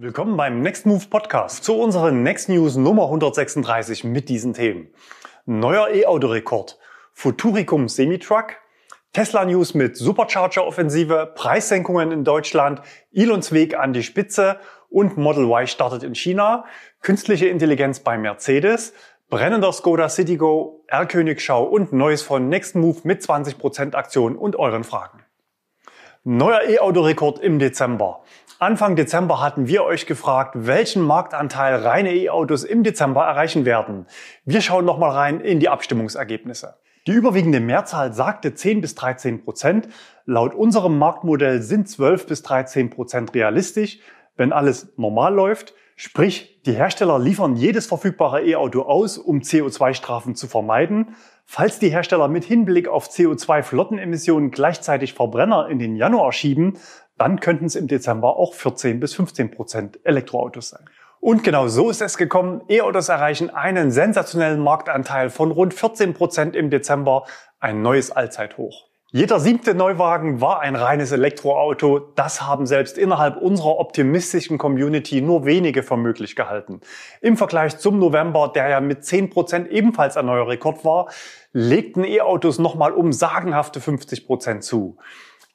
Willkommen beim Next Move Podcast zu unserer Next News Nummer 136 mit diesen Themen. Neuer E-Auto-Rekord, Futuricum Semitruck, Tesla News mit Supercharger-Offensive, Preissenkungen in Deutschland, Elons Weg an die Spitze und Model Y startet in China, künstliche Intelligenz bei Mercedes, brennender Skoda Citigo, R-Königschau und Neues von Next Move mit 20% Aktion und euren Fragen. Neuer E-Auto-Rekord im Dezember. Anfang Dezember hatten wir euch gefragt, welchen Marktanteil reine E-Autos im Dezember erreichen werden. Wir schauen nochmal rein in die Abstimmungsergebnisse. Die überwiegende Mehrzahl sagte 10 bis 13 Prozent. Laut unserem Marktmodell sind 12 bis 13 Prozent realistisch, wenn alles normal läuft. Sprich, die Hersteller liefern jedes verfügbare E-Auto aus, um CO2-Strafen zu vermeiden. Falls die Hersteller mit Hinblick auf CO2-Flottenemissionen gleichzeitig Verbrenner in den Januar schieben, dann könnten es im Dezember auch 14 bis 15 Prozent Elektroautos sein. Und genau so ist es gekommen. E-Autos erreichen einen sensationellen Marktanteil von rund 14 Prozent im Dezember, ein neues Allzeithoch. Jeder siebte Neuwagen war ein reines Elektroauto. Das haben selbst innerhalb unserer optimistischen Community nur wenige für möglich gehalten. Im Vergleich zum November, der ja mit 10 Prozent ebenfalls ein neuer Rekord war, legten E-Autos nochmal um sagenhafte 50 Prozent zu.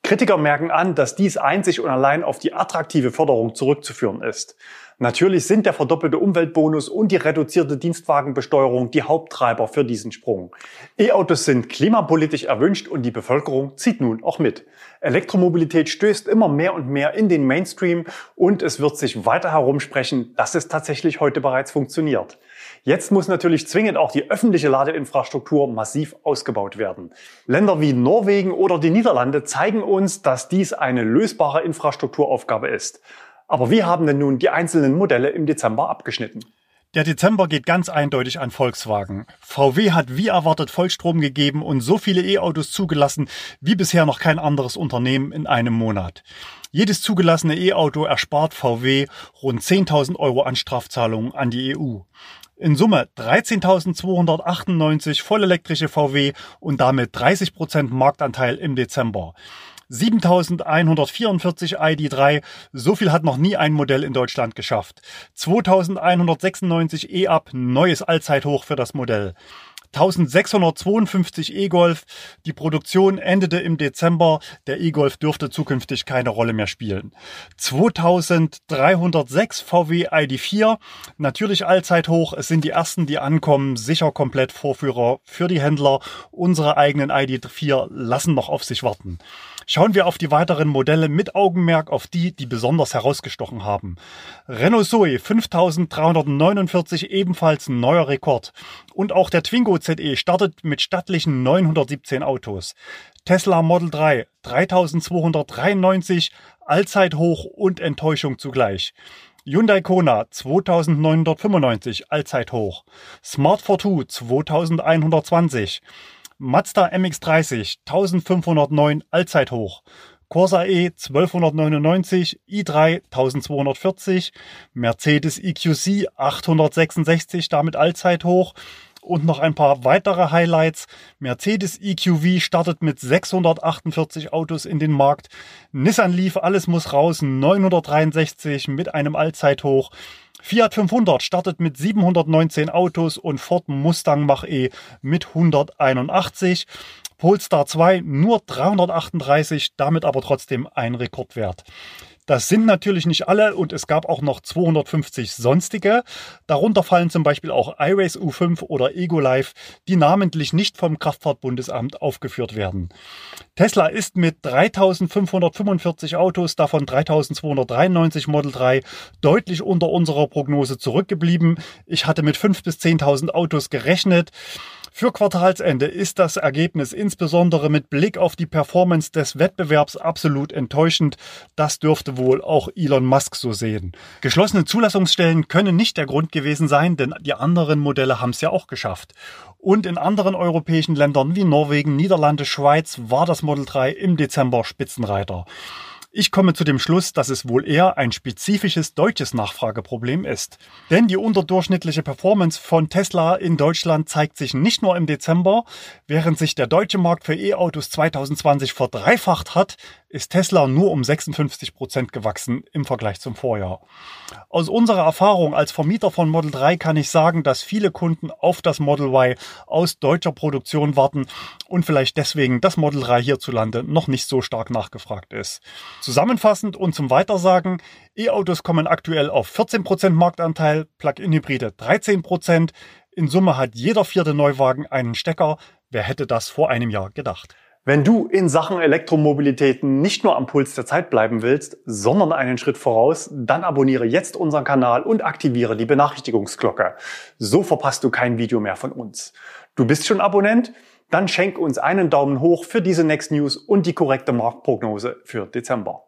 Kritiker merken an, dass dies einzig und allein auf die attraktive Förderung zurückzuführen ist. Natürlich sind der verdoppelte Umweltbonus und die reduzierte Dienstwagenbesteuerung die Haupttreiber für diesen Sprung. E-Autos sind klimapolitisch erwünscht und die Bevölkerung zieht nun auch mit. Elektromobilität stößt immer mehr und mehr in den Mainstream und es wird sich weiter herumsprechen, dass es tatsächlich heute bereits funktioniert. Jetzt muss natürlich zwingend auch die öffentliche Ladeinfrastruktur massiv ausgebaut werden. Länder wie Norwegen oder die Niederlande zeigen uns, dass dies eine lösbare Infrastrukturaufgabe ist. Aber wie haben denn nun die einzelnen Modelle im Dezember abgeschnitten? Der Dezember geht ganz eindeutig an Volkswagen. VW hat wie erwartet Vollstrom gegeben und so viele E-Autos zugelassen wie bisher noch kein anderes Unternehmen in einem Monat. Jedes zugelassene E-Auto erspart VW rund 10.000 Euro an Strafzahlungen an die EU. In Summe 13.298 vollelektrische VW und damit 30 Prozent Marktanteil im Dezember. 7144 ID3, so viel hat noch nie ein Modell in Deutschland geschafft. 2196 E-Up, neues Allzeithoch für das Modell. 1652 E-Golf. Die Produktion endete im Dezember. Der E-Golf dürfte zukünftig keine Rolle mehr spielen. 2306 VW ID4. Natürlich Allzeithoch. Es sind die ersten, die ankommen. Sicher komplett Vorführer für die Händler. Unsere eigenen ID4 lassen noch auf sich warten. Schauen wir auf die weiteren Modelle mit Augenmerk auf die, die besonders herausgestochen haben. Renault Zoe 5349 ebenfalls ein neuer Rekord. Und auch der Twingo ZE startet mit stattlichen 917 Autos. Tesla Model 3 3293 Allzeithoch und Enttäuschung zugleich. Hyundai Kona 2995 Allzeithoch. Smart Fortwo 2120. Mazda MX30 1509 Allzeithoch. Corsa E 1299, i3 1240, Mercedes EQC 866 damit Allzeithoch und noch ein paar weitere Highlights. Mercedes EQV startet mit 648 Autos in den Markt. Nissan Leaf, alles muss raus, 963 mit einem Allzeithoch. Fiat 500 startet mit 719 Autos und Ford Mustang Mach-E mit 181. Polestar 2 nur 338, damit aber trotzdem ein Rekordwert. Das sind natürlich nicht alle und es gab auch noch 250 sonstige. Darunter fallen zum Beispiel auch iRace U5 oder EgoLife, die namentlich nicht vom Kraftfahrtbundesamt aufgeführt werden. Tesla ist mit 3545 Autos, davon 3293 Model 3, deutlich unter unserer Prognose zurückgeblieben. Ich hatte mit 5.000 bis 10.000 Autos gerechnet. Für Quartalsende ist das Ergebnis insbesondere mit Blick auf die Performance des Wettbewerbs absolut enttäuschend. Das dürfte wohl auch Elon Musk so sehen. Geschlossene Zulassungsstellen können nicht der Grund gewesen sein, denn die anderen Modelle haben es ja auch geschafft. Und in anderen europäischen Ländern wie Norwegen, Niederlande, Schweiz war das Model 3 im Dezember Spitzenreiter. Ich komme zu dem Schluss, dass es wohl eher ein spezifisches deutsches Nachfrageproblem ist. Denn die unterdurchschnittliche Performance von Tesla in Deutschland zeigt sich nicht nur im Dezember, während sich der deutsche Markt für E-Autos 2020 verdreifacht hat, ist Tesla nur um 56 Prozent gewachsen im Vergleich zum Vorjahr. Aus unserer Erfahrung als Vermieter von Model 3 kann ich sagen, dass viele Kunden auf das Model Y aus deutscher Produktion warten und vielleicht deswegen das Model 3 hierzulande noch nicht so stark nachgefragt ist. Zusammenfassend und zum Weitersagen, E-Autos kommen aktuell auf 14 Prozent Marktanteil, Plug-in-Hybride 13%, Prozent. In Summe hat jeder vierte Neuwagen einen Stecker. Wer hätte das vor einem Jahr gedacht? Wenn du in Sachen Elektromobilität nicht nur am Puls der Zeit bleiben willst, sondern einen Schritt voraus, dann abonniere jetzt unseren Kanal und aktiviere die Benachrichtigungsglocke. So verpasst du kein Video mehr von uns. Du bist schon Abonnent? Dann schenk uns einen Daumen hoch für diese Next News und die korrekte Marktprognose für Dezember.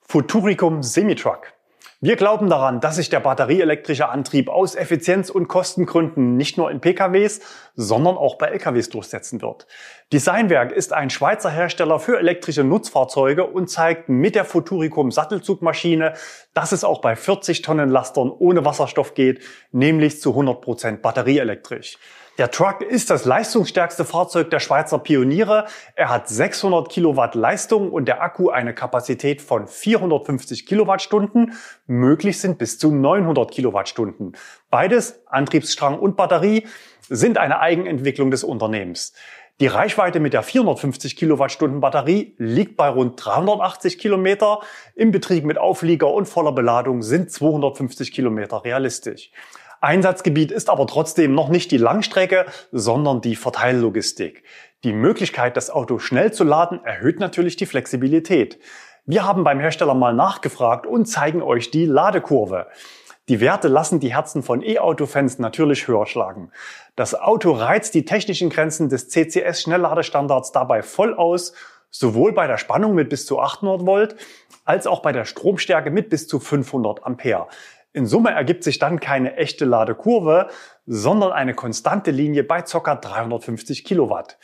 Futuricum Semitruck. Wir glauben daran, dass sich der batterieelektrische Antrieb aus Effizienz- und Kostengründen nicht nur in PKWs, sondern auch bei LKWs durchsetzen wird. Designwerk ist ein Schweizer Hersteller für elektrische Nutzfahrzeuge und zeigt mit der Futuricum Sattelzugmaschine, dass es auch bei 40 Tonnen Lastern ohne Wasserstoff geht, nämlich zu 100 Prozent batterieelektrisch. Der Truck ist das leistungsstärkste Fahrzeug der Schweizer Pioniere. Er hat 600 Kilowatt Leistung und der Akku eine Kapazität von 450 Kilowattstunden. Möglich sind bis zu 900 Kilowattstunden. Beides, Antriebsstrang und Batterie, sind eine Eigenentwicklung des Unternehmens. Die Reichweite mit der 450 Kilowattstunden Batterie liegt bei rund 380 Kilometer. Im Betrieb mit Auflieger und voller Beladung sind 250 Kilometer realistisch. Einsatzgebiet ist aber trotzdem noch nicht die Langstrecke, sondern die Verteillogistik. Die Möglichkeit, das Auto schnell zu laden, erhöht natürlich die Flexibilität. Wir haben beim Hersteller mal nachgefragt und zeigen euch die Ladekurve. Die Werte lassen die Herzen von E-Auto-Fans natürlich höher schlagen. Das Auto reizt die technischen Grenzen des CCS-Schnellladestandards dabei voll aus, sowohl bei der Spannung mit bis zu 800 Volt als auch bei der Stromstärke mit bis zu 500 Ampere. In Summe ergibt sich dann keine echte Ladekurve, sondern eine konstante Linie bei ca. 350 Kilowatt.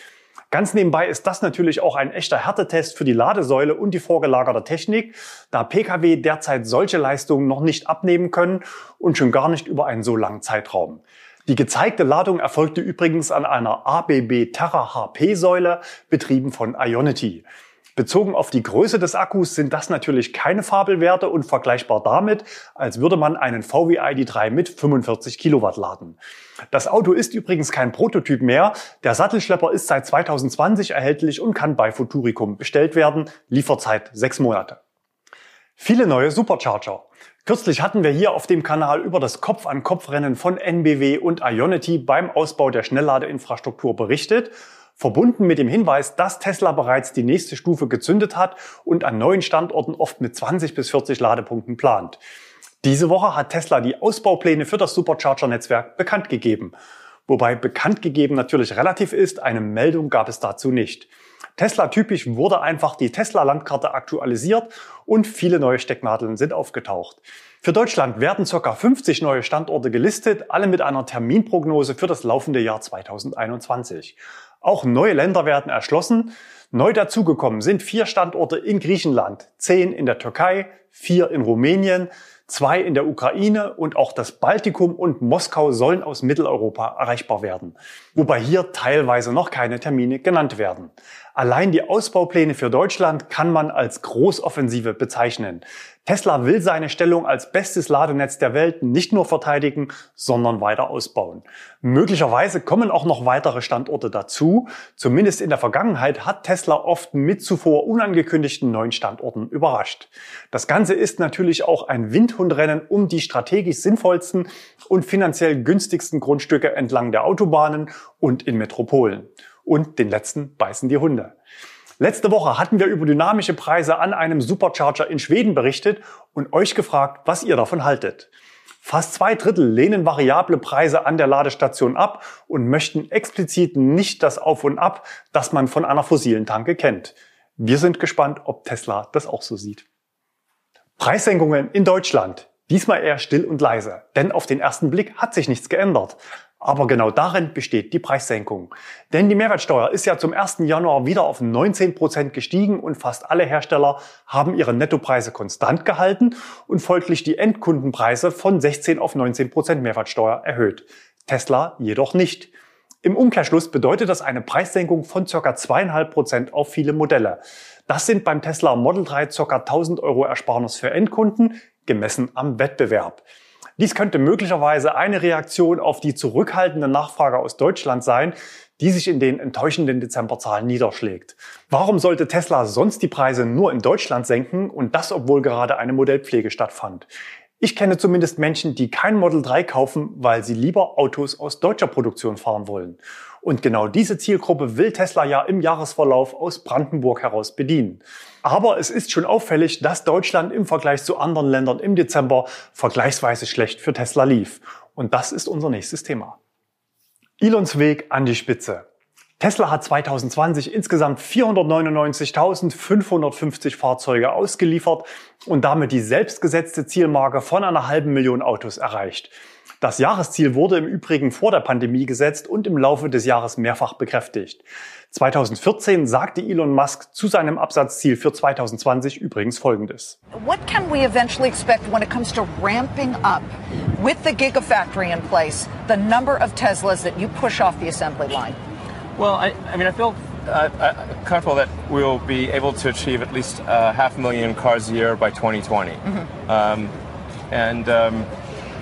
Ganz nebenbei ist das natürlich auch ein echter Härtetest für die Ladesäule und die vorgelagerte Technik, da Pkw derzeit solche Leistungen noch nicht abnehmen können und schon gar nicht über einen so langen Zeitraum. Die gezeigte Ladung erfolgte übrigens an einer ABB Terra HP Säule, betrieben von Ionity. Bezogen auf die Größe des Akkus sind das natürlich keine Fabelwerte und vergleichbar damit, als würde man einen VW ID3 mit 45 Kilowatt laden. Das Auto ist übrigens kein Prototyp mehr. Der Sattelschlepper ist seit 2020 erhältlich und kann bei Futuricum bestellt werden. Lieferzeit sechs Monate. Viele neue Supercharger. Kürzlich hatten wir hier auf dem Kanal über das Kopf-an-Kopf-Rennen von NBW und Ionity beim Ausbau der Schnellladeinfrastruktur berichtet verbunden mit dem Hinweis, dass Tesla bereits die nächste Stufe gezündet hat und an neuen Standorten oft mit 20 bis 40 Ladepunkten plant. Diese Woche hat Tesla die Ausbaupläne für das Supercharger-Netzwerk bekannt gegeben. Wobei bekannt gegeben natürlich relativ ist, eine Meldung gab es dazu nicht. Tesla-typisch wurde einfach die Tesla-Landkarte aktualisiert und viele neue Stecknadeln sind aufgetaucht. Für Deutschland werden ca. 50 neue Standorte gelistet, alle mit einer Terminprognose für das laufende Jahr 2021. Auch neue Länder werden erschlossen. Neu dazugekommen sind vier Standorte in Griechenland, zehn in der Türkei, vier in Rumänien, zwei in der Ukraine und auch das Baltikum und Moskau sollen aus Mitteleuropa erreichbar werden, wobei hier teilweise noch keine Termine genannt werden. Allein die Ausbaupläne für Deutschland kann man als Großoffensive bezeichnen. Tesla will seine Stellung als bestes Ladenetz der Welt nicht nur verteidigen, sondern weiter ausbauen. Möglicherweise kommen auch noch weitere Standorte dazu. Zumindest in der Vergangenheit hat Tesla oft mit zuvor unangekündigten neuen Standorten überrascht. Das Ganze ist natürlich auch ein Windhundrennen um die strategisch sinnvollsten und finanziell günstigsten Grundstücke entlang der Autobahnen und in Metropolen. Und den letzten beißen die Hunde. Letzte Woche hatten wir über dynamische Preise an einem Supercharger in Schweden berichtet und euch gefragt, was ihr davon haltet. Fast zwei Drittel lehnen variable Preise an der Ladestation ab und möchten explizit nicht das Auf und Ab, das man von einer fossilen Tanke kennt. Wir sind gespannt, ob Tesla das auch so sieht. Preissenkungen in Deutschland. Diesmal eher still und leise, denn auf den ersten Blick hat sich nichts geändert. Aber genau darin besteht die Preissenkung. Denn die Mehrwertsteuer ist ja zum 1. Januar wieder auf 19 Prozent gestiegen und fast alle Hersteller haben ihre Nettopreise konstant gehalten und folglich die Endkundenpreise von 16 auf 19 Prozent Mehrwertsteuer erhöht. Tesla jedoch nicht. Im Umkehrschluss bedeutet das eine Preissenkung von ca. zweieinhalb Prozent auf viele Modelle. Das sind beim Tesla Model 3 ca. 1000 Euro Ersparnis für Endkunden, gemessen am Wettbewerb. Dies könnte möglicherweise eine Reaktion auf die zurückhaltende Nachfrage aus Deutschland sein, die sich in den enttäuschenden Dezemberzahlen niederschlägt. Warum sollte Tesla sonst die Preise nur in Deutschland senken und das, obwohl gerade eine Modellpflege stattfand? Ich kenne zumindest Menschen, die kein Model 3 kaufen, weil sie lieber Autos aus deutscher Produktion fahren wollen. Und genau diese Zielgruppe will Tesla ja im Jahresverlauf aus Brandenburg heraus bedienen. Aber es ist schon auffällig, dass Deutschland im Vergleich zu anderen Ländern im Dezember vergleichsweise schlecht für Tesla lief. Und das ist unser nächstes Thema. Elons Weg an die Spitze. Tesla hat 2020 insgesamt 499.550 Fahrzeuge ausgeliefert und damit die selbstgesetzte Zielmarke von einer halben Million Autos erreicht. Das Jahresziel wurde im Übrigen vor der Pandemie gesetzt und im Laufe des Jahres mehrfach bekräftigt. 2014 sagte Elon Musk zu seinem Absatzziel für 2020 übrigens Folgendes. What can we eventually expect when it comes to ramping up with the Gigafactory in place, the number of Teslas that you push off the assembly line? Well, I, I mean, I feel uh, uh, comfortable that we'll be able to achieve at least uh, half a million cars a year by 2020. Mm-hmm. Um, and, um,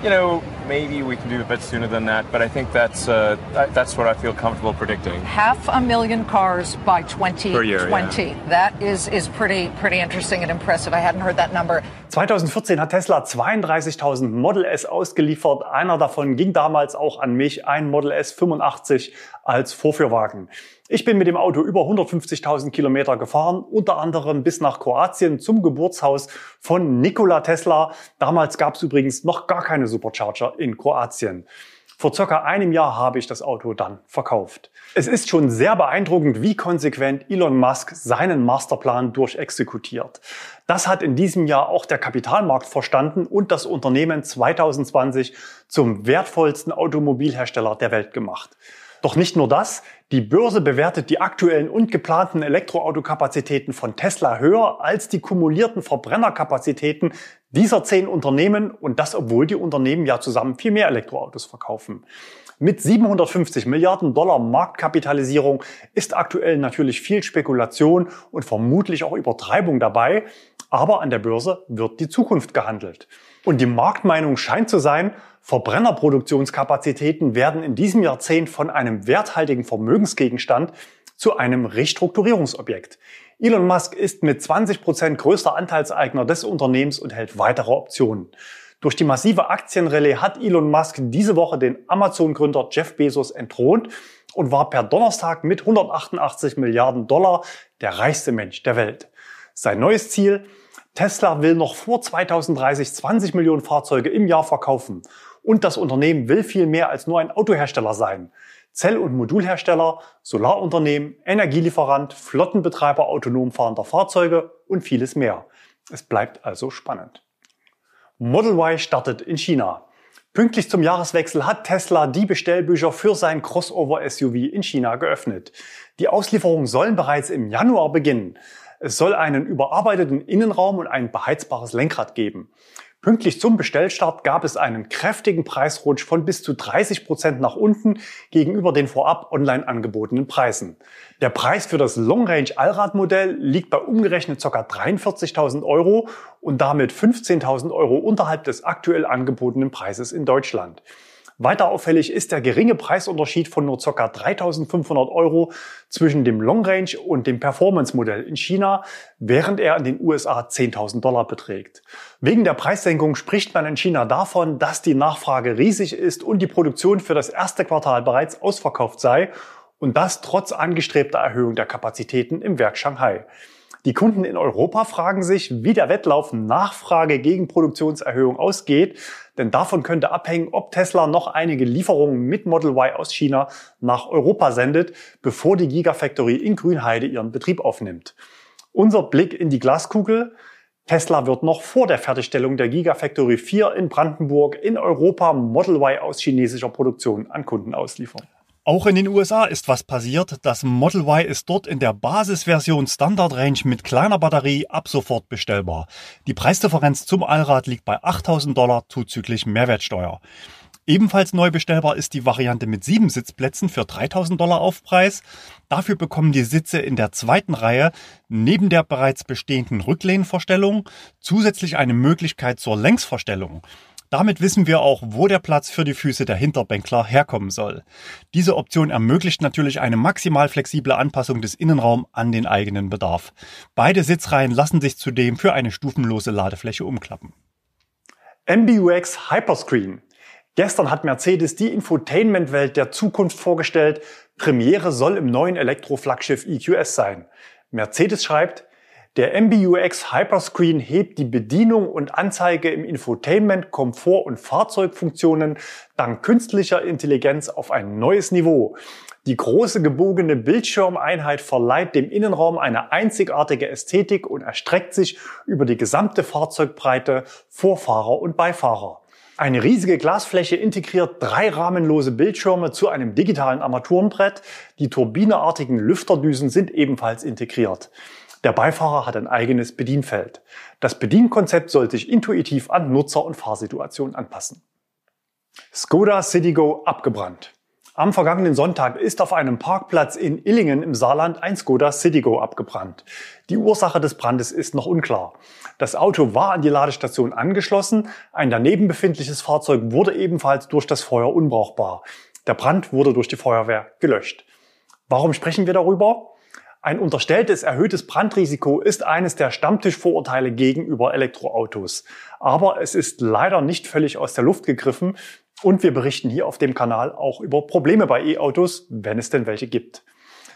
you know, maybe we can do a bit sooner than that, but I think that's uh, that's what I feel comfortable predicting. Half a million cars by 2020. Year, yeah. That is is pretty pretty interesting and impressive. I hadn't heard that number. 2014 hat Tesla 32.000 Model S ausgeliefert. Einer davon ging damals auch an mich, ein Model S 85 als Vorführwagen. Ich bin mit dem Auto über 150.000 Kilometer gefahren, unter anderem bis nach Kroatien zum Geburtshaus von Nikola Tesla. Damals gab es übrigens noch gar keine Supercharger in Kroatien. Vor circa einem Jahr habe ich das Auto dann verkauft. Es ist schon sehr beeindruckend, wie konsequent Elon Musk seinen Masterplan durchexekutiert. Das hat in diesem Jahr auch der Kapitalmarkt verstanden und das Unternehmen 2020 zum wertvollsten Automobilhersteller der Welt gemacht. Doch nicht nur das, die Börse bewertet die aktuellen und geplanten Elektroautokapazitäten von Tesla höher als die kumulierten Verbrennerkapazitäten dieser zehn Unternehmen und das, obwohl die Unternehmen ja zusammen viel mehr Elektroautos verkaufen. Mit 750 Milliarden Dollar Marktkapitalisierung ist aktuell natürlich viel Spekulation und vermutlich auch Übertreibung dabei, aber an der Börse wird die Zukunft gehandelt. Und die Marktmeinung scheint zu sein, Verbrennerproduktionskapazitäten werden in diesem Jahrzehnt von einem werthaltigen Vermögensgegenstand zu einem Restrukturierungsobjekt. Elon Musk ist mit 20 Prozent größter Anteilseigner des Unternehmens und hält weitere Optionen. Durch die massive Aktienrallye hat Elon Musk diese Woche den Amazon-Gründer Jeff Bezos entthront und war per Donnerstag mit 188 Milliarden Dollar der reichste Mensch der Welt. Sein neues Ziel, Tesla will noch vor 2030 20 Millionen Fahrzeuge im Jahr verkaufen. Und das Unternehmen will viel mehr als nur ein Autohersteller sein. Zell- und Modulhersteller, Solarunternehmen, Energielieferant, Flottenbetreiber autonom fahrender Fahrzeuge und vieles mehr. Es bleibt also spannend. Model Y startet in China. Pünktlich zum Jahreswechsel hat Tesla die Bestellbücher für sein Crossover-SUV in China geöffnet. Die Auslieferungen sollen bereits im Januar beginnen. Es soll einen überarbeiteten Innenraum und ein beheizbares Lenkrad geben. Pünktlich zum Bestellstart gab es einen kräftigen Preisrutsch von bis zu 30 Prozent nach unten gegenüber den vorab online angebotenen Preisen. Der Preis für das Long Range Allradmodell liegt bei umgerechnet ca. 43.000 Euro und damit 15.000 Euro unterhalb des aktuell angebotenen Preises in Deutschland. Weiter auffällig ist der geringe Preisunterschied von nur ca. 3.500 Euro zwischen dem Long Range und dem Performance-Modell in China, während er in den USA 10.000 Dollar beträgt. Wegen der Preissenkung spricht man in China davon, dass die Nachfrage riesig ist und die Produktion für das erste Quartal bereits ausverkauft sei und das trotz angestrebter Erhöhung der Kapazitäten im Werk Shanghai. Die Kunden in Europa fragen sich, wie der Wettlauf Nachfrage gegen Produktionserhöhung ausgeht, denn davon könnte abhängen, ob Tesla noch einige Lieferungen mit Model Y aus China nach Europa sendet, bevor die Gigafactory in Grünheide ihren Betrieb aufnimmt. Unser Blick in die Glaskugel. Tesla wird noch vor der Fertigstellung der Gigafactory 4 in Brandenburg in Europa Model Y aus chinesischer Produktion an Kunden ausliefern. Auch in den USA ist was passiert. Das Model Y ist dort in der Basisversion Standard Range mit kleiner Batterie ab sofort bestellbar. Die Preisdifferenz zum Allrad liegt bei 8000 Dollar zuzüglich Mehrwertsteuer. Ebenfalls neu bestellbar ist die Variante mit sieben Sitzplätzen für 3000 Dollar Aufpreis. Dafür bekommen die Sitze in der zweiten Reihe neben der bereits bestehenden Rücklehnenverstellung zusätzlich eine Möglichkeit zur Längsverstellung. Damit wissen wir auch, wo der Platz für die Füße der Hinterbänkler herkommen soll. Diese Option ermöglicht natürlich eine maximal flexible Anpassung des Innenraums an den eigenen Bedarf. Beide Sitzreihen lassen sich zudem für eine stufenlose Ladefläche umklappen. MBUX Hyperscreen Gestern hat Mercedes die Infotainment-Welt der Zukunft vorgestellt. Premiere soll im neuen Elektroflaggschiff EQS sein. Mercedes schreibt, der MBUX Hyperscreen hebt die Bedienung und Anzeige im Infotainment, Komfort und Fahrzeugfunktionen dank künstlicher Intelligenz auf ein neues Niveau. Die große gebogene Bildschirmeinheit verleiht dem Innenraum eine einzigartige Ästhetik und erstreckt sich über die gesamte Fahrzeugbreite vor Fahrer und Beifahrer. Eine riesige Glasfläche integriert drei rahmenlose Bildschirme zu einem digitalen Armaturenbrett. Die turbineartigen Lüfterdüsen sind ebenfalls integriert. Der Beifahrer hat ein eigenes Bedienfeld. Das Bedienkonzept soll sich intuitiv an Nutzer- und Fahrsituationen anpassen. Skoda Citigo abgebrannt. Am vergangenen Sonntag ist auf einem Parkplatz in Illingen im Saarland ein Skoda Citigo abgebrannt. Die Ursache des Brandes ist noch unklar. Das Auto war an die Ladestation angeschlossen, ein daneben befindliches Fahrzeug wurde ebenfalls durch das Feuer unbrauchbar. Der Brand wurde durch die Feuerwehr gelöscht. Warum sprechen wir darüber? Ein unterstelltes erhöhtes Brandrisiko ist eines der Stammtischvorurteile gegenüber Elektroautos. Aber es ist leider nicht völlig aus der Luft gegriffen und wir berichten hier auf dem Kanal auch über Probleme bei E-Autos, wenn es denn welche gibt.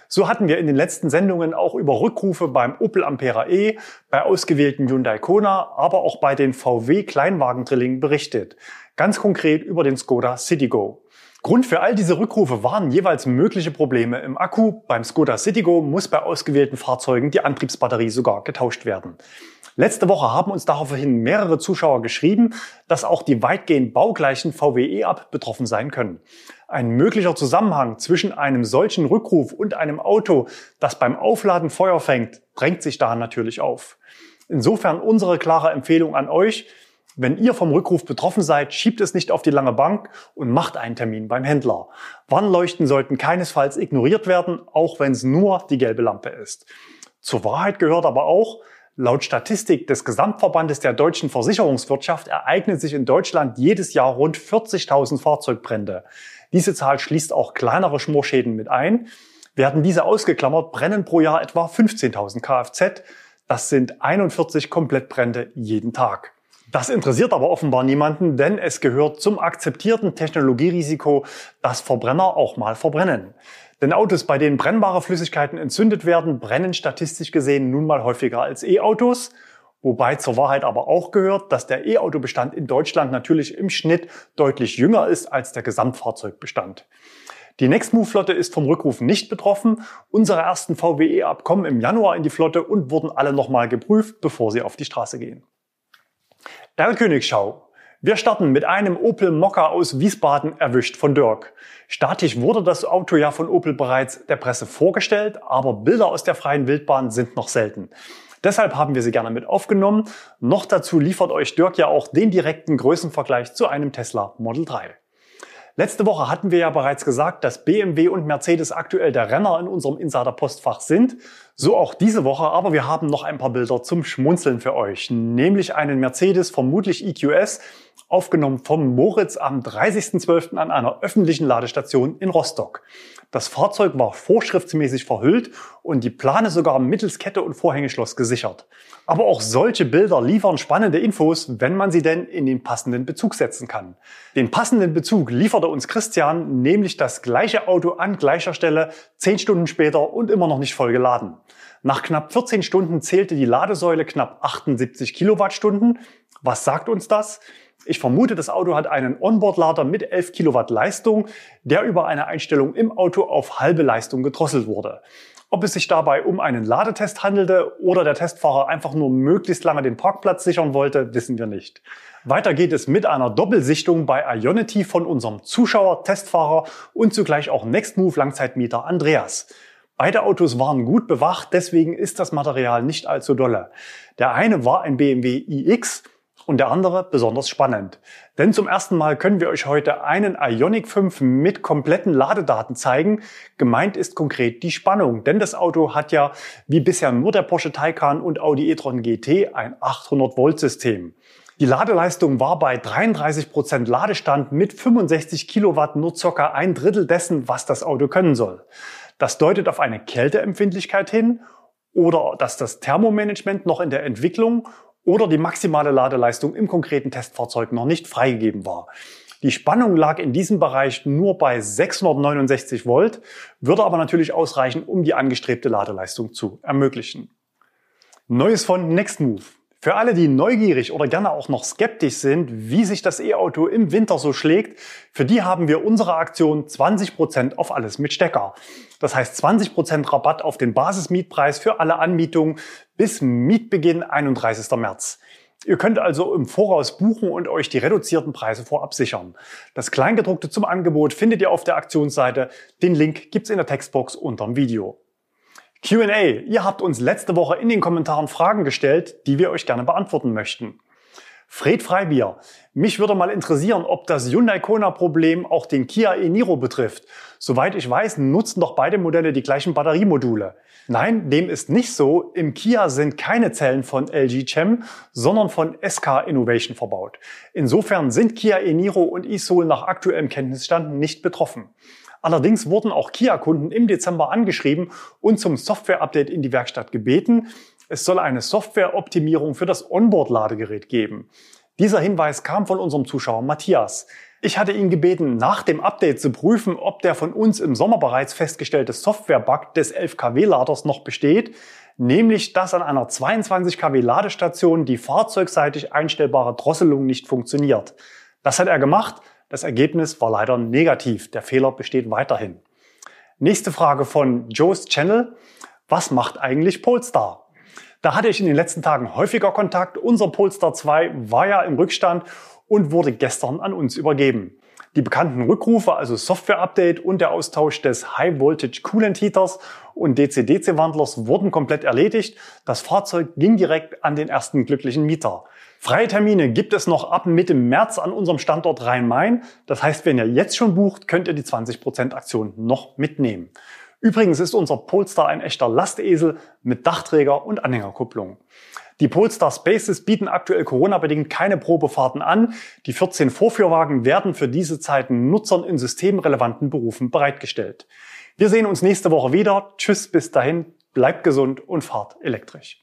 So hatten wir in den letzten Sendungen auch über Rückrufe beim Opel Ampera E, bei ausgewählten Hyundai Kona, aber auch bei den VW Kleinwagendrillingen berichtet. Ganz konkret über den Skoda Citigo. Grund für all diese Rückrufe waren jeweils mögliche Probleme im Akku. Beim Skoda Citigo muss bei ausgewählten Fahrzeugen die Antriebsbatterie sogar getauscht werden. Letzte Woche haben uns daraufhin mehrere Zuschauer geschrieben, dass auch die weitgehend baugleichen VW E-Up betroffen sein können. Ein möglicher Zusammenhang zwischen einem solchen Rückruf und einem Auto, das beim Aufladen Feuer fängt, drängt sich da natürlich auf. Insofern unsere klare Empfehlung an euch, wenn ihr vom Rückruf betroffen seid, schiebt es nicht auf die lange Bank und macht einen Termin beim Händler. Warnleuchten sollten keinesfalls ignoriert werden, auch wenn es nur die gelbe Lampe ist. Zur Wahrheit gehört aber auch, Laut Statistik des Gesamtverbandes der deutschen Versicherungswirtschaft ereignen sich in Deutschland jedes Jahr rund 40.000 Fahrzeugbrände. Diese Zahl schließt auch kleinere Schmorschäden mit ein. Werden diese ausgeklammert, brennen pro Jahr etwa 15.000 Kfz. Das sind 41 Komplettbrände jeden Tag. Das interessiert aber offenbar niemanden, denn es gehört zum akzeptierten Technologierisiko, dass Verbrenner auch mal verbrennen. Denn Autos, bei denen brennbare Flüssigkeiten entzündet werden, brennen statistisch gesehen nun mal häufiger als E-Autos. Wobei zur Wahrheit aber auch gehört, dass der E-Auto-Bestand in Deutschland natürlich im Schnitt deutlich jünger ist als der Gesamtfahrzeugbestand. Die Nextmove-Flotte ist vom Rückruf nicht betroffen. Unsere ersten VWE-Abkommen im Januar in die Flotte und wurden alle nochmal geprüft, bevor sie auf die Straße gehen. Erlkönigschau. Wir starten mit einem Opel Mokka aus Wiesbaden erwischt von Dirk. Statisch wurde das Auto ja von Opel bereits der Presse vorgestellt, aber Bilder aus der freien Wildbahn sind noch selten. Deshalb haben wir sie gerne mit aufgenommen. Noch dazu liefert euch Dirk ja auch den direkten Größenvergleich zu einem Tesla Model 3. Letzte Woche hatten wir ja bereits gesagt, dass BMW und Mercedes aktuell der Renner in unserem Insider-Postfach sind. So auch diese Woche, aber wir haben noch ein paar Bilder zum Schmunzeln für euch. Nämlich einen Mercedes, vermutlich EQS, aufgenommen vom Moritz am 30.12. an einer öffentlichen Ladestation in Rostock. Das Fahrzeug war vorschriftsmäßig verhüllt und die Plane sogar mittels Kette und Vorhängeschloss gesichert. Aber auch solche Bilder liefern spannende Infos, wenn man sie denn in den passenden Bezug setzen kann. Den passenden Bezug lieferte uns Christian, nämlich das gleiche Auto an gleicher Stelle, zehn Stunden später und immer noch nicht voll geladen. Nach knapp 14 Stunden zählte die Ladesäule knapp 78 Kilowattstunden. Was sagt uns das? Ich vermute, das Auto hat einen Onboard-Lader mit 11 Kilowatt Leistung, der über eine Einstellung im Auto auf halbe Leistung gedrosselt wurde. Ob es sich dabei um einen Ladetest handelte oder der Testfahrer einfach nur möglichst lange den Parkplatz sichern wollte, wissen wir nicht. Weiter geht es mit einer Doppelsichtung bei Ionity von unserem Zuschauer, Testfahrer und zugleich auch Nextmove Langzeitmieter Andreas. Beide Autos waren gut bewacht, deswegen ist das Material nicht allzu dolle. Der eine war ein BMW iX und der andere besonders spannend. Denn zum ersten Mal können wir euch heute einen Ioniq 5 mit kompletten Ladedaten zeigen. Gemeint ist konkret die Spannung, denn das Auto hat ja wie bisher nur der Porsche Taycan und Audi e-tron GT ein 800 Volt System. Die Ladeleistung war bei 33 Prozent Ladestand mit 65 Kilowatt nur circa ein Drittel dessen, was das Auto können soll. Das deutet auf eine Kälteempfindlichkeit hin oder dass das Thermomanagement noch in der Entwicklung oder die maximale Ladeleistung im konkreten Testfahrzeug noch nicht freigegeben war. Die Spannung lag in diesem Bereich nur bei 669 Volt, würde aber natürlich ausreichen, um die angestrebte Ladeleistung zu ermöglichen. Neues von Nextmove. Für alle, die neugierig oder gerne auch noch skeptisch sind, wie sich das E-Auto im Winter so schlägt, für die haben wir unsere Aktion 20% auf alles mit Stecker. Das heißt 20% Rabatt auf den Basismietpreis für alle Anmietungen bis Mietbeginn 31. März. Ihr könnt also im Voraus buchen und euch die reduzierten Preise vorab sichern. Das Kleingedruckte zum Angebot findet ihr auf der Aktionsseite. Den Link gibt's in der Textbox unterm Video. QA. Ihr habt uns letzte Woche in den Kommentaren Fragen gestellt, die wir euch gerne beantworten möchten. Fred Freibier. Mich würde mal interessieren, ob das Hyundai Kona-Problem auch den Kia e-Niro betrifft. Soweit ich weiß, nutzen doch beide Modelle die gleichen Batteriemodule. Nein, dem ist nicht so. Im Kia sind keine Zellen von LG Chem, sondern von SK Innovation verbaut. Insofern sind Kia e-Niro und e-Soul nach aktuellem Kenntnisstand nicht betroffen. Allerdings wurden auch Kia-Kunden im Dezember angeschrieben und zum Software-Update in die Werkstatt gebeten. Es soll eine Software-Optimierung für das Onboard-Ladegerät geben. Dieser Hinweis kam von unserem Zuschauer Matthias. Ich hatte ihn gebeten, nach dem Update zu prüfen, ob der von uns im Sommer bereits festgestellte Software-Bug des 11 kW-Laders noch besteht, nämlich dass an einer 22 kW Ladestation die fahrzeugseitig einstellbare Drosselung nicht funktioniert. Das hat er gemacht, das Ergebnis war leider negativ. Der Fehler besteht weiterhin. Nächste Frage von Joe's Channel. Was macht eigentlich Polestar? Da hatte ich in den letzten Tagen häufiger Kontakt. Unser Polestar 2 war ja im Rückstand und wurde gestern an uns übergeben. Die bekannten Rückrufe, also Software-Update und der Austausch des High-Voltage Coolant Heaters und DC-DC-Wandlers wurden komplett erledigt. Das Fahrzeug ging direkt an den ersten glücklichen Mieter. Freie Termine gibt es noch ab Mitte März an unserem Standort Rhein-Main. Das heißt, wenn ihr jetzt schon bucht, könnt ihr die 20% Aktion noch mitnehmen. Übrigens ist unser Polestar ein echter Lastesel mit Dachträger und Anhängerkupplung. Die Polestar Spaces bieten aktuell Corona-bedingt keine Probefahrten an. Die 14 Vorführwagen werden für diese Zeiten Nutzern in systemrelevanten Berufen bereitgestellt. Wir sehen uns nächste Woche wieder. Tschüss, bis dahin, bleibt gesund und fahrt elektrisch.